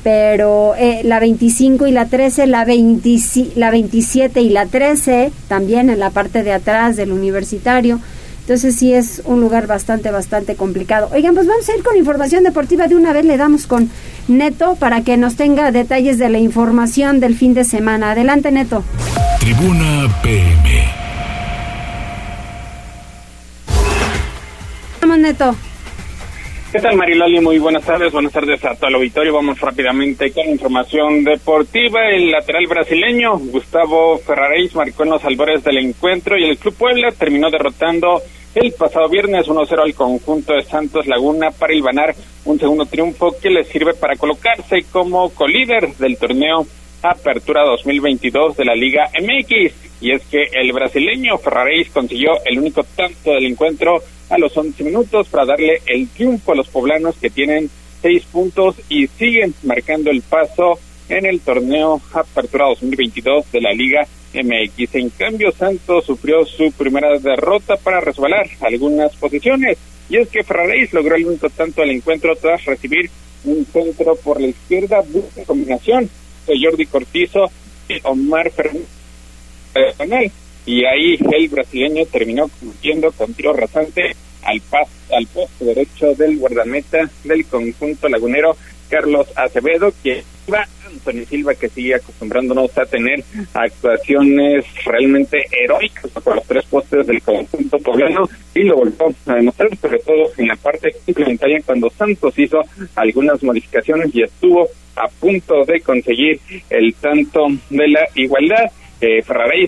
Pero eh, la 25 y la 13, la, 20 la 27 y la 13, también en la parte de atrás del universitario, entonces sí es un lugar bastante, bastante complicado. Oigan, pues vamos a ir con información deportiva. De una vez le damos con Neto para que nos tenga detalles de la información del fin de semana. Adelante, Neto. Tribuna PM. Vamos, Neto. ¿Qué tal Mariloli? Muy buenas tardes, buenas tardes a todo el auditorio. Vamos rápidamente con información deportiva. El lateral brasileño Gustavo Ferraréis marcó en los albores del encuentro y el Club Puebla terminó derrotando el pasado viernes 1-0 al conjunto de Santos Laguna para ilvanar un segundo triunfo que le sirve para colocarse como colíder del torneo Apertura 2022 de la Liga MX. Y es que el brasileño Ferraréis consiguió el único tanto del encuentro a los 11 minutos para darle el triunfo a los poblanos que tienen seis puntos y siguen marcando el paso en el torneo Apertura 2022 de la Liga MX. En cambio, Santos sufrió su primera derrota para resbalar algunas posiciones. Y es que Ferraréis logró el único tanto del encuentro tras recibir un centro por la izquierda, buena combinación Jordi Cortizo y Omar Fernández. Y ahí el brasileño terminó convirtiendo con tiro rasante al, pas, al poste derecho del guardameta del conjunto lagunero Carlos Acevedo, que Antonio Silva que sigue acostumbrándonos a tener actuaciones realmente heroicas por los tres postes del conjunto poblano y lo volvió a demostrar sobre todo en la parte complementaria cuando Santos hizo algunas modificaciones y estuvo a punto de conseguir el tanto de la igualdad. Eh,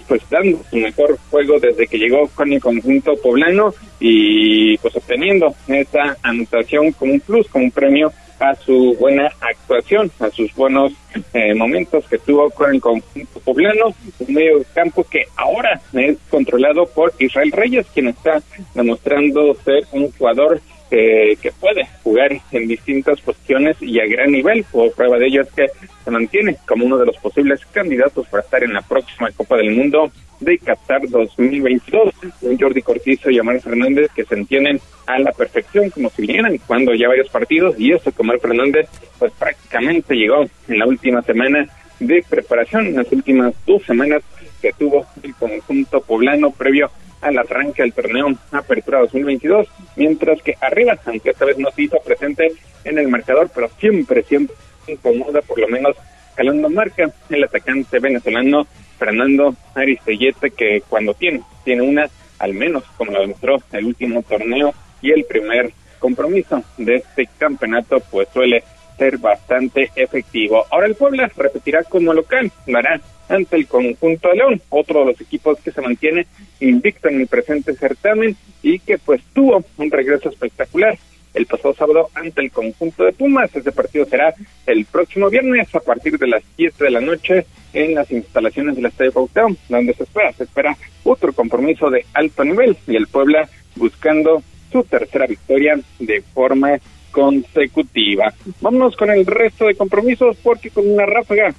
pues dando su mejor juego desde que llegó con el conjunto poblano y pues obteniendo esa anotación como un plus, como un premio a su buena actuación, a sus buenos eh, momentos que tuvo con el conjunto poblano, un medio campo que ahora es controlado por Israel Reyes, quien está demostrando ser un jugador eh, que puede jugar en distintas posiciones y a gran nivel. Por prueba de ello es que se mantiene como uno de los posibles candidatos para estar en la próxima Copa del Mundo de Qatar 2022. Un Jordi Cortizo y Omar Fernández que se entienden a la perfección como si vinieran cuando ya varios partidos y eso que Omar Fernández pues prácticamente llegó en la última semana de preparación, las últimas dos semanas que tuvo el conjunto poblano previo al arranque del torneo Apertura 2022, mientras que arriba, aunque esta vez no se hizo presente en el marcador, pero siempre, siempre incomoda, por lo menos calando marca, el atacante venezolano Fernando Aristellete, que cuando tiene, tiene una, al menos como lo demostró el último torneo y el primer compromiso de este campeonato, pues suele ser bastante efectivo. Ahora el Puebla repetirá como local, lo ante el conjunto de León, otro de los equipos que se mantiene invicto en el presente certamen y que pues tuvo un regreso espectacular el pasado sábado ante el conjunto de Pumas. Este partido será el próximo viernes a partir de las 7 de la noche en las instalaciones del Estadio Cuauhtémoc, donde se espera, se espera otro compromiso de alto nivel y el Puebla buscando su tercera victoria de forma consecutiva. Vámonos con el resto de compromisos porque con una ráfaga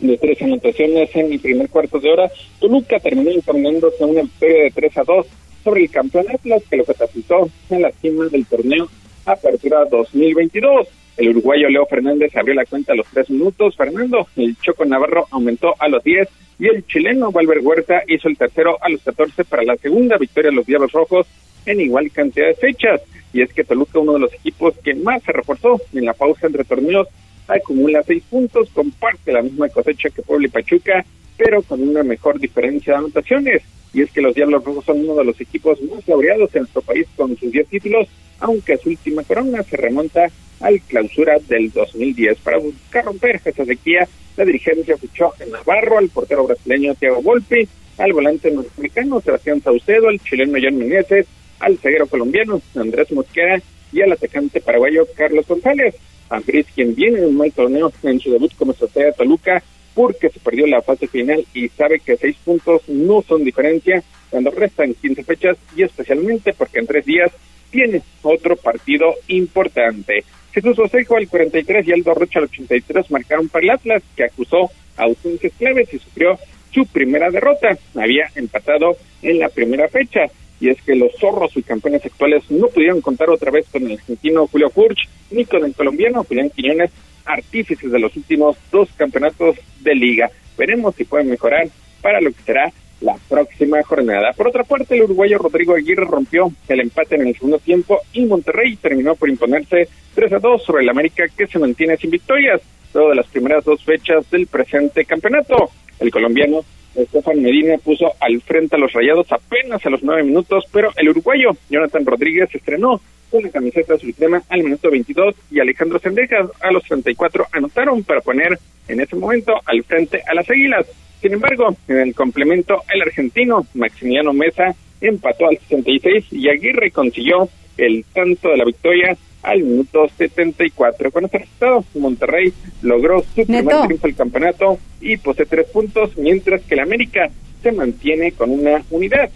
de tres anotaciones en el primer cuarto de hora, Toluca terminó imponiéndose una victoria de 3 a 2 sobre el campeón Atlas que lo catapultó en la cima del torneo Apertura 2022. El uruguayo Leo Fernández abrió la cuenta a los tres minutos. Fernando, el Choco Navarro aumentó a los 10 y el chileno Valver Huerta hizo el tercero a los 14 para la segunda victoria de los Diablos Rojos en igual cantidad de fechas. Y es que Toluca, uno de los equipos que más se reforzó en la pausa entre torneos, acumula seis puntos, comparte la misma cosecha que Puebla y Pachuca, pero con una mejor diferencia de anotaciones. Y es que los Diablos Rojos son uno de los equipos más laureados en nuestro país con sus 10 títulos, aunque su última corona se remonta al clausura del 2010. Para buscar romper esa sequía, la dirigencia fichó en Navarro al portero brasileño Thiago Volpi, al volante norteamericano Sebastián Saucedo, al chileno Jan Meneses, al ceguero colombiano Andrés Mosquera y al atacante paraguayo Carlos González. Andrés, quien viene de un mal torneo en su debut como estratega Toluca, porque se perdió la fase final y sabe que seis puntos no son diferencia cuando restan 15 fechas y especialmente porque en tres días tiene otro partido importante. Jesús Osejo al 43 y Aldo Rocha al 83 marcaron para el Atlas, que acusó ausencias claves y sufrió su primera derrota. Había empatado en la primera fecha. Y es que los zorros y campeones actuales no pudieron contar otra vez con el argentino Julio Furch ni con el colombiano Julián Quiñones, artífices de los últimos dos campeonatos de liga. Veremos si pueden mejorar para lo que será la próxima jornada. Por otra parte, el uruguayo Rodrigo Aguirre rompió el empate en el segundo tiempo y Monterrey terminó por imponerse 3 a 2 sobre el América que se mantiene sin victorias, luego de las primeras dos fechas del presente campeonato. El colombiano Estefan Medina puso al frente a los rayados apenas a los nueve minutos, pero el uruguayo Jonathan Rodríguez estrenó la camiseta azul crema al minuto 22 y Alejandro Sendejas a los 34 anotaron para poner en ese momento al frente a las Águilas. Sin embargo, en el complemento, el argentino Maximiliano Mesa empató al 66 y Aguirre consiguió el tanto de la victoria al minuto 74. Con este resultado, Monterrey logró su primer triunfo del campeonato y posee tres puntos, mientras que el América se mantiene con una unidad.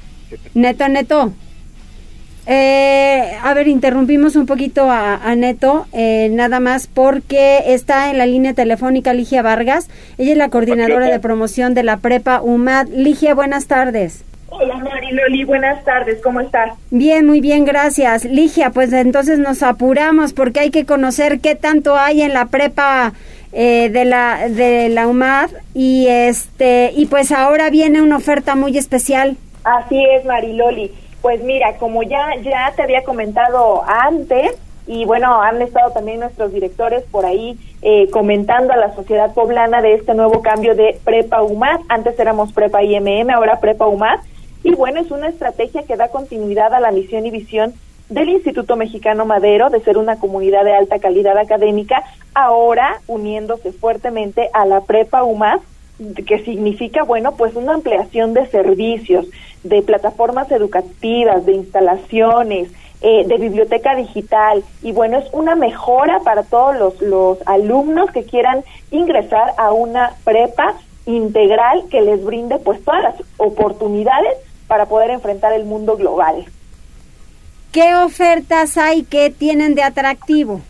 Neto, Neto. Eh, a ver, interrumpimos un poquito a, Neto, eh, nada más porque está en la línea telefónica Ligia Vargas. Ella es la coordinadora de promoción de la Prepa UMAD. Ligia, buenas tardes. Hola Mariloli, buenas tardes, ¿cómo estás? Bien, muy bien, gracias. Ligia, pues entonces nos apuramos porque hay que conocer qué tanto hay en la prepa eh, de la de la UMAD y este y pues ahora viene una oferta muy especial. Así es, Mariloli. Pues mira, como ya, ya te había comentado antes, y bueno, han estado también nuestros directores por ahí eh, comentando a la sociedad poblana de este nuevo cambio de Prepa UMAD. Antes éramos Prepa IMM, ahora Prepa UMAD. Y bueno, es una estrategia que da continuidad a la misión y visión del Instituto Mexicano Madero de ser una comunidad de alta calidad académica, ahora uniéndose fuertemente a la Prepa UMAD, que significa, bueno, pues una ampliación de servicios, de plataformas educativas, de instalaciones, eh, de biblioteca digital y bueno, es una mejora para todos los, los alumnos que quieran ingresar a una prepa integral que les brinde pues todas las oportunidades para poder enfrentar el mundo global. ¿Qué ofertas hay que tienen de atractivo?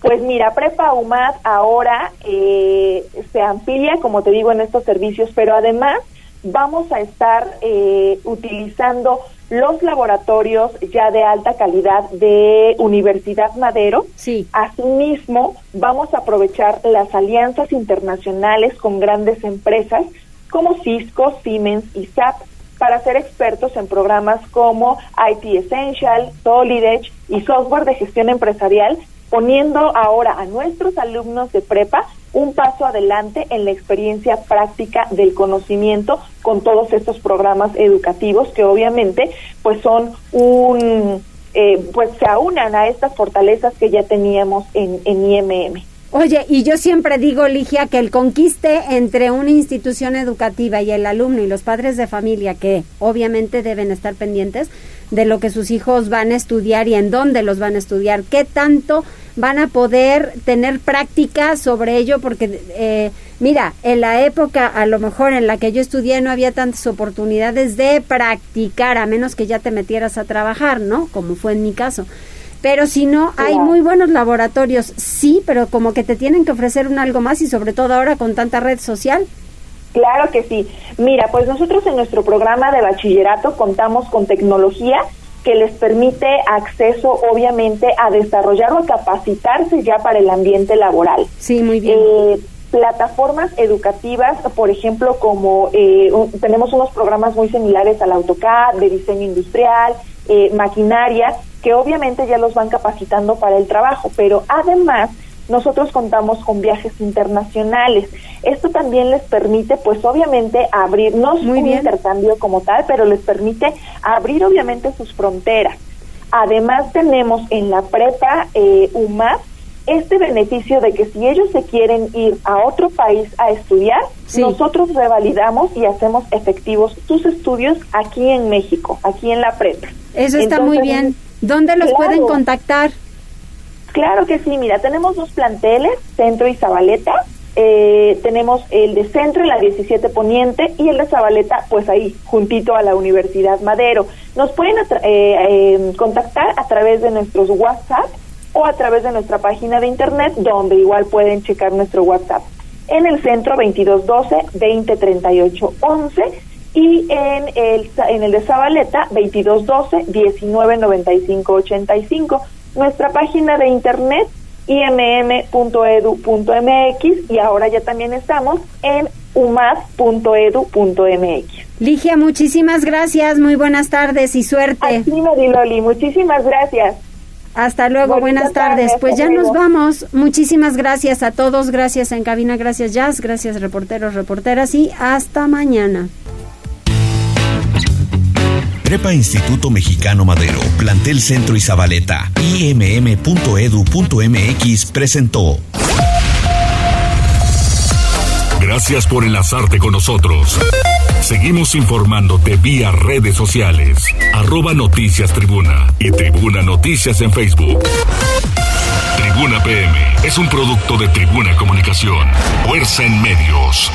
Pues mira, Prepa UMAD ahora eh, se amplía, como te digo, en estos servicios, pero además vamos a estar eh, utilizando los laboratorios ya de alta calidad de Universidad Madero. Sí. Asimismo, vamos a aprovechar las alianzas internacionales con grandes empresas como Cisco, Siemens y SAP para ser expertos en programas como IT Essential, Solidech y software de gestión empresarial, poniendo ahora a nuestros alumnos de prepa un paso adelante en la experiencia práctica del conocimiento con todos estos programas educativos que obviamente pues son un eh, pues se aunan a estas fortalezas que ya teníamos en, en IMM. Oye, y yo siempre digo, Ligia, que el conquiste entre una institución educativa y el alumno y los padres de familia, que obviamente deben estar pendientes de lo que sus hijos van a estudiar y en dónde los van a estudiar, qué tanto van a poder tener práctica sobre ello, porque eh, mira, en la época a lo mejor en la que yo estudié no había tantas oportunidades de practicar, a menos que ya te metieras a trabajar, ¿no? Como fue en mi caso. Pero si no, hay muy buenos laboratorios, sí, pero como que te tienen que ofrecer un algo más y sobre todo ahora con tanta red social. Claro que sí. Mira, pues nosotros en nuestro programa de bachillerato contamos con tecnología que les permite acceso, obviamente, a desarrollar o a capacitarse ya para el ambiente laboral. Sí, muy bien. Eh, plataformas educativas, por ejemplo, como eh, tenemos unos programas muy similares al AutoCAD, de diseño industrial, eh, maquinaria, que obviamente ya los van capacitando para el trabajo, pero además nosotros contamos con viajes internacionales. Esto también les permite, pues obviamente, abrir, no es un intercambio como tal, pero les permite abrir obviamente sus fronteras. Además tenemos en la prepa eh, UMAS este beneficio de que si ellos se quieren ir a otro país a estudiar, nosotros revalidamos y hacemos efectivos sus estudios aquí en México, aquí en la prepa. Eso está muy bien. ¿Dónde los pueden contactar? Claro que sí, mira, tenemos dos planteles, Centro y Zabaleta. Eh, tenemos el de Centro en la 17 Poniente y el de Zabaleta, pues ahí, juntito a la Universidad Madero. Nos pueden eh, em, contactar a través de nuestros WhatsApp o a través de nuestra página de internet, donde igual pueden checar nuestro WhatsApp. En el centro 2212 2038 11 y en el, en el de Zabaleta 2212 1995 85 nuestra página de internet imm.edu.mx y ahora ya también estamos en umad.edu.mx. Ligia, muchísimas gracias, muy buenas tardes y suerte. Sí, Loli, muchísimas gracias. Hasta luego, buenas, tardes. Pues ya nos vamos. Muchísimas gracias a todos, gracias en cabina, gracias Jazz, gracias reporteros, reporteras y hasta mañana. Prepa Instituto Mexicano Madero, Plantel Centro y Zabaleta, imm.edu.mx presentó. Gracias por enlazarte con nosotros. Seguimos informándote vía redes sociales. Arroba Noticias Tribuna y Tribuna Noticias en Facebook. Tribuna PM es un producto de Tribuna Comunicación. Fuerza en medios.